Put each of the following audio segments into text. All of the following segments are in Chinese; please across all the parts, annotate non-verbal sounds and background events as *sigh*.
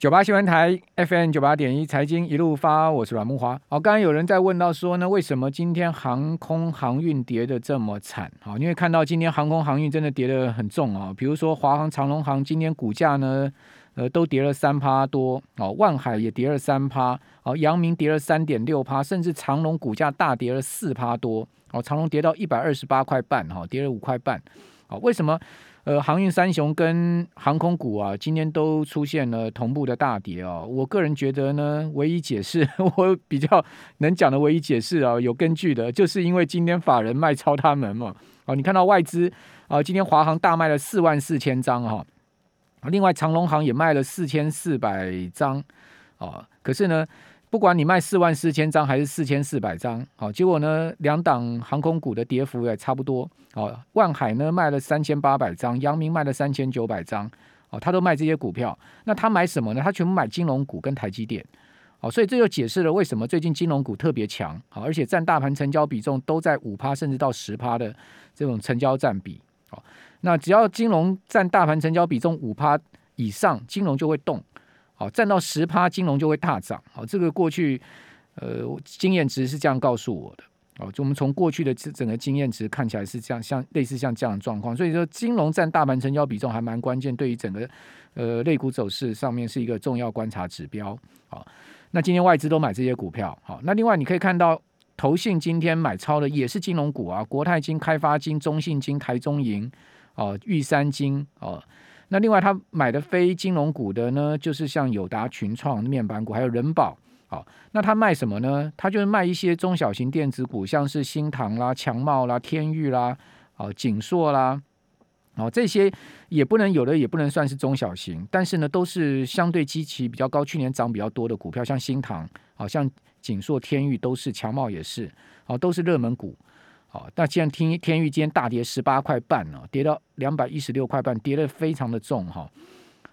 九八新闻台 FM 九八点一财经一路发，我是阮慕华。好，刚刚有人在问到说呢，为什么今天航空航运跌得这么惨？好，因为看到今天航空航运真的跌得很重啊，比如说华航、长荣航今天股价呢，呃，都跌了三趴多。哦，万海也跌了三趴。哦，阳明跌了三点六趴，甚至长荣股价大跌了四趴多。哦，长荣跌到一百二十八块半，哈，跌了五块半。好，为什么？呃，航运三雄跟航空股啊，今天都出现了同步的大跌哦。我个人觉得呢，唯一解释 *laughs* 我比较能讲的唯一解释啊，有根据的，就是因为今天法人卖超他们嘛。哦，你看到外资啊，今天华航大卖了四万四千张哈，另外长荣航也卖了四千四百张啊，可是呢。不管你卖四万四千张还是四千四百张，好，结果呢，两档航空股的跌幅也差不多。哦，万海呢卖了三千八百张，阳明卖了三千九百张，哦，他都卖这些股票。那他买什么呢？他全部买金融股跟台积电。哦，所以这就解释了为什么最近金融股特别强，好，而且占大盘成交比重都在五趴甚至到十趴的这种成交占比。好，那只要金融占大盘成交比重五趴以上，金融就会动。好，占到十趴，金融就会大涨。好，这个过去，呃，经验值是这样告诉我的。哦，就我们从过去的整个经验值看起来是这样，像类似像这样的状况。所以说，金融占大盘成交比重还蛮关键，对于整个呃类股走势上面是一个重要观察指标。好，那今天外资都买这些股票。好，那另外你可以看到，投信今天买超的也是金融股啊，国泰金、开发金、中信金、台中银、哦，玉山金、哦。那另外他买的非金融股的呢，就是像友达、群创面板股，还有人保。好，那他卖什么呢？他就是卖一些中小型电子股，像是新唐啦、强茂啦、天钰啦、哦景硕啦，哦这些也不能有的也不能算是中小型，但是呢都是相对基期比较高，去年涨比较多的股票，像新唐，好像景硕、天钰都是，强茂也是，哦都是热门股。好，那既然天天钰今天大跌十八块半哦，跌到两百一十六块半，跌得非常的重哈。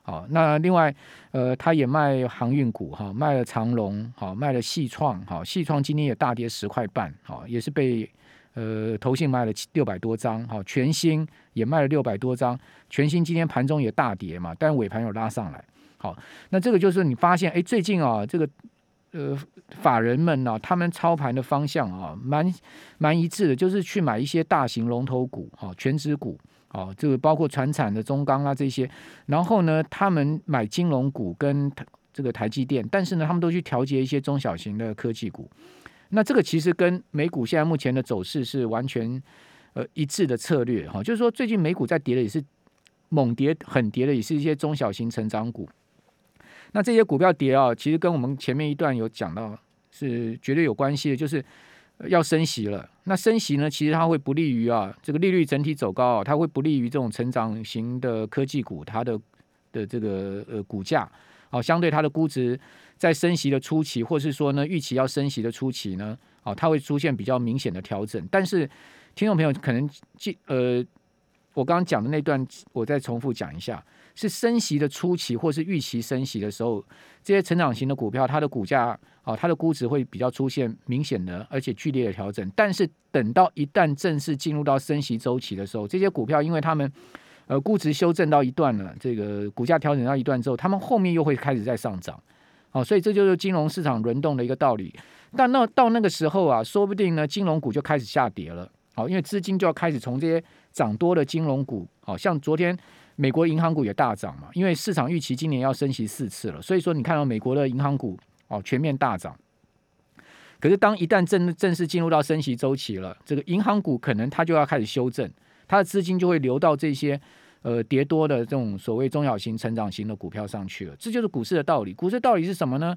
好，那另外呃，他也卖航运股哈，卖了长荣，好，卖了细创，好，细创今天也大跌十块半，好，也是被呃投信卖了六百多张，好，全新也卖了六百多张，全新今天盘中也大跌嘛，但尾盘有拉上来，好，那这个就是你发现哎，最近啊这个。呃，法人们呢、他们操盘的方向啊，蛮蛮一致的，就是去买一些大型龙头股，哈、啊，权值股，哦、啊，这个包括传产的中钢啊这些，然后呢，他们买金融股跟这个台积电，但是呢，他们都去调节一些中小型的科技股。那这个其实跟美股现在目前的走势是完全呃一致的策略，哈、就是说最近美股在跌的也是猛跌、狠跌的，也是一些中小型成长股。那这些股票跌啊，其实跟我们前面一段有讲到是绝对有关系的，就是要升息了。那升息呢，其实它会不利于啊这个利率整体走高啊，它会不利于这种成长型的科技股它的的这个呃股价啊，相对它的估值在升息的初期，或是说呢预期要升息的初期呢，啊它会出现比较明显的调整。但是听众朋友可能记呃我刚刚讲的那段，我再重复讲一下。是升息的初期，或是预期升息的时候，这些成长型的股票，它的股价啊，它的估值会比较出现明显的而且剧烈的调整。但是等到一旦正式进入到升息周期的时候，这些股票因为他们呃估值修正到一段了，这个股价调整到一段之后，他们后面又会开始在上涨。哦，所以这就是金融市场轮动的一个道理。但那到那个时候啊，说不定呢，金融股就开始下跌了。好，因为资金就要开始从这些涨多的金融股，好像昨天。美国银行股也大涨嘛，因为市场预期今年要升息四次了，所以说你看到美国的银行股哦全面大涨。可是当一旦正正式进入到升息周期了，这个银行股可能它就要开始修正，它的资金就会流到这些呃跌多的这种所谓中小型成长型的股票上去了。这就是股市的道理。股市道理是什么呢？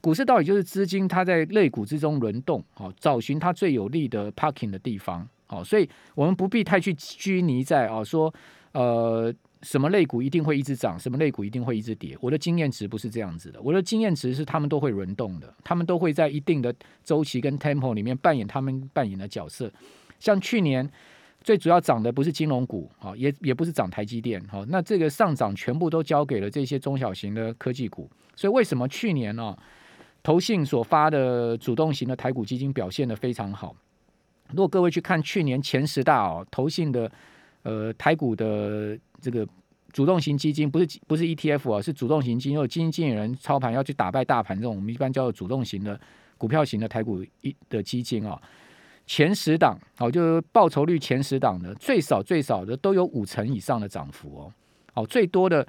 股市道理就是资金它在类股之中轮动，好找寻它最有利的 parking 的地方。好，所以我们不必太去拘泥在啊说。呃，什么类股一定会一直涨，什么类股一定会一直跌？我的经验值不是这样子的，我的经验值是他们都会轮动的，他们都会在一定的周期跟 tempo 里面扮演他们扮演的角色。像去年最主要涨的不是金融股，啊，也也不是涨台积电，哈，那这个上涨全部都交给了这些中小型的科技股。所以为什么去年呢，投信所发的主动型的台股基金表现的非常好？如果各位去看去年前十大哦，投信的。呃，台股的这个主动型基金，不是不是 ETF 啊，是主动型基金，有基金经理人操盘要去打败大盘这种，我们一般叫做主动型的股票型的台股一的基金啊。前十档哦，就是报酬率前十档的，最少最少的都有五成以上的涨幅哦。哦，最多的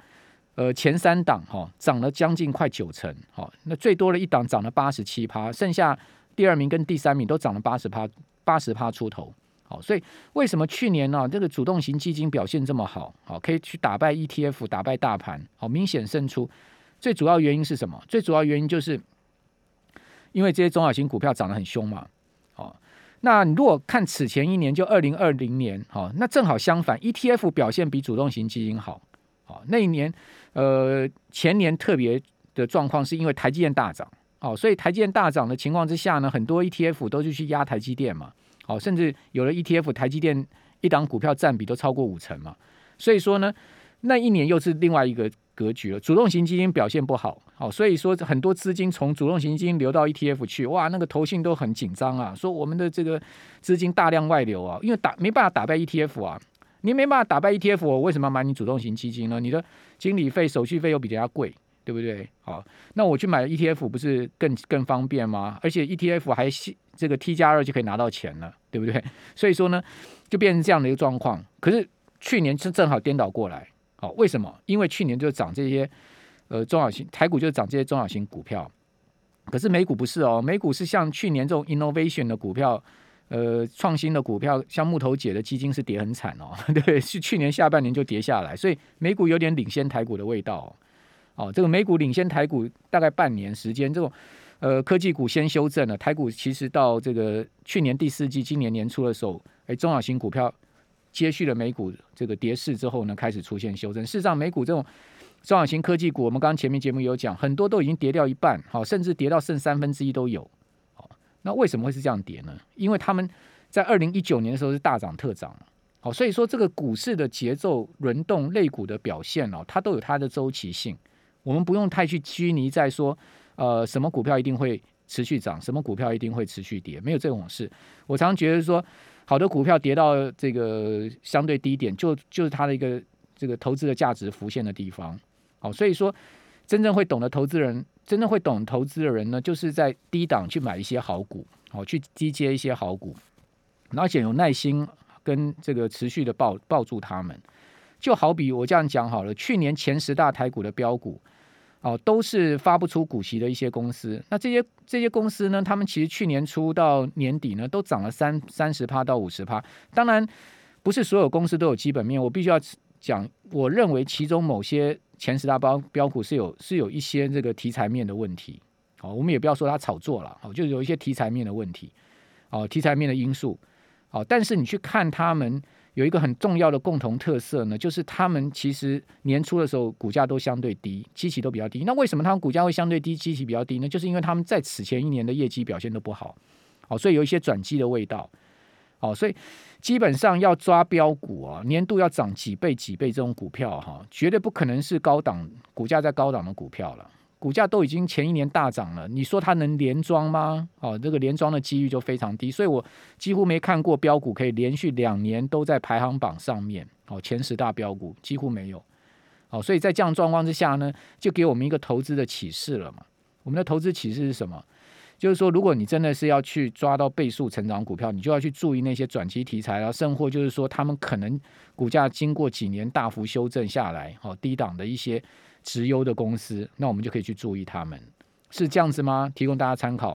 呃前三档哈涨了将近快九成，好，那最多的一档涨了八十七趴，剩下第二名跟第三名都涨了八十趴，八十趴出头。好，所以为什么去年呢这个主动型基金表现这么好？好，可以去打败 ETF，打败大盘，好，明显胜出。最主要原因是什么？最主要原因就是因为这些中小型股票涨得很凶嘛。好。那你如果看此前一年，就二零二零年，好，那正好相反，ETF 表现比主动型基金好，好，那一年，呃，前年特别的状况是因为台积电大涨，好，所以台积电大涨的情况之下呢，很多 ETF 都是去压台积电嘛，好，甚至有了 ETF，台积电一档股票占比都超过五成嘛，所以说呢，那一年又是另外一个。格局了，主动型基金表现不好，好，所以说很多资金从主动型基金流到 ETF 去，哇，那个投信都很紧张啊，说我们的这个资金大量外流啊，因为打没办法打败 ETF 啊，你没办法打败 ETF，我为什么要买你主动型基金呢？你的经理费、手续费又比人家贵，对不对？好，那我去买 ETF 不是更更方便吗？而且 ETF 还这个 T 加二就可以拿到钱了，对不对？*laughs* 所以说呢，就变成这样的一个状况。可是去年是正好颠倒过来。好，为什么？因为去年就涨这些，呃，中小型台股就涨这些中小型股票，可是美股不是哦，美股是像去年这种 innovation 的股票，呃，创新的股票，像木头姐的基金是跌很惨哦，*laughs* 对，是去年下半年就跌下来，所以美股有点领先台股的味道。哦，这个美股领先台股大概半年时间，这种呃科技股先修正了，台股其实到这个去年第四季、今年年初的时候，哎，中小型股票。接续了美股这个跌势之后呢，开始出现修正。事实上，美股这种中小型科技股，我们刚刚前面节目有讲，很多都已经跌掉一半，好，甚至跌到剩三分之一都有。好，那为什么会是这样跌呢？因为他们在二零一九年的时候是大涨特涨，好，所以说这个股市的节奏轮动、类股的表现哦，它都有它的周期性。我们不用太去拘泥在说，呃，什么股票一定会持续涨，什么股票一定会持续跌，没有这种事。我常觉得说。好的股票跌到这个相对低点，就就是它的一个这个投资的价值浮现的地方。好，所以说真正会懂得投资人，真正会懂投资的人呢，就是在低档去买一些好股，好去低接一些好股，而且有耐心跟这个持续的抱抱住他们。就好比我这样讲好了，去年前十大台股的标股。哦，都是发不出股息的一些公司。那这些这些公司呢，他们其实去年初到年底呢，都涨了三三十趴到五十趴。当然，不是所有公司都有基本面。我必须要讲，我认为其中某些前十大标标股是有是有一些这个题材面的问题。好，我们也不要说它炒作了，好，就有一些题材面的问题。哦，题材面的因素。好，但是你去看他们。有一个很重要的共同特色呢，就是他们其实年初的时候股价都相对低，基期都比较低。那为什么他们股价会相对低，基期比较低呢？就是因为他们在此前一年的业绩表现都不好，哦，所以有一些转机的味道。哦，所以基本上要抓标股啊，年度要涨几倍几倍这种股票哈，绝对不可能是高档股价在高档的股票了。股价都已经前一年大涨了，你说它能连庄吗？哦，这个连庄的几率就非常低，所以我几乎没看过标股可以连续两年都在排行榜上面，哦，前十大标股几乎没有，哦，所以在这样状况之下呢，就给我们一个投资的启示了嘛。我们的投资启示是什么？就是说，如果你真的是要去抓到倍数成长股票，你就要去注意那些转机题材啊，甚或就是说，他们可能股价经过几年大幅修正下来，哦，低档的一些。直优的公司，那我们就可以去注意他们，是这样子吗？提供大家参考。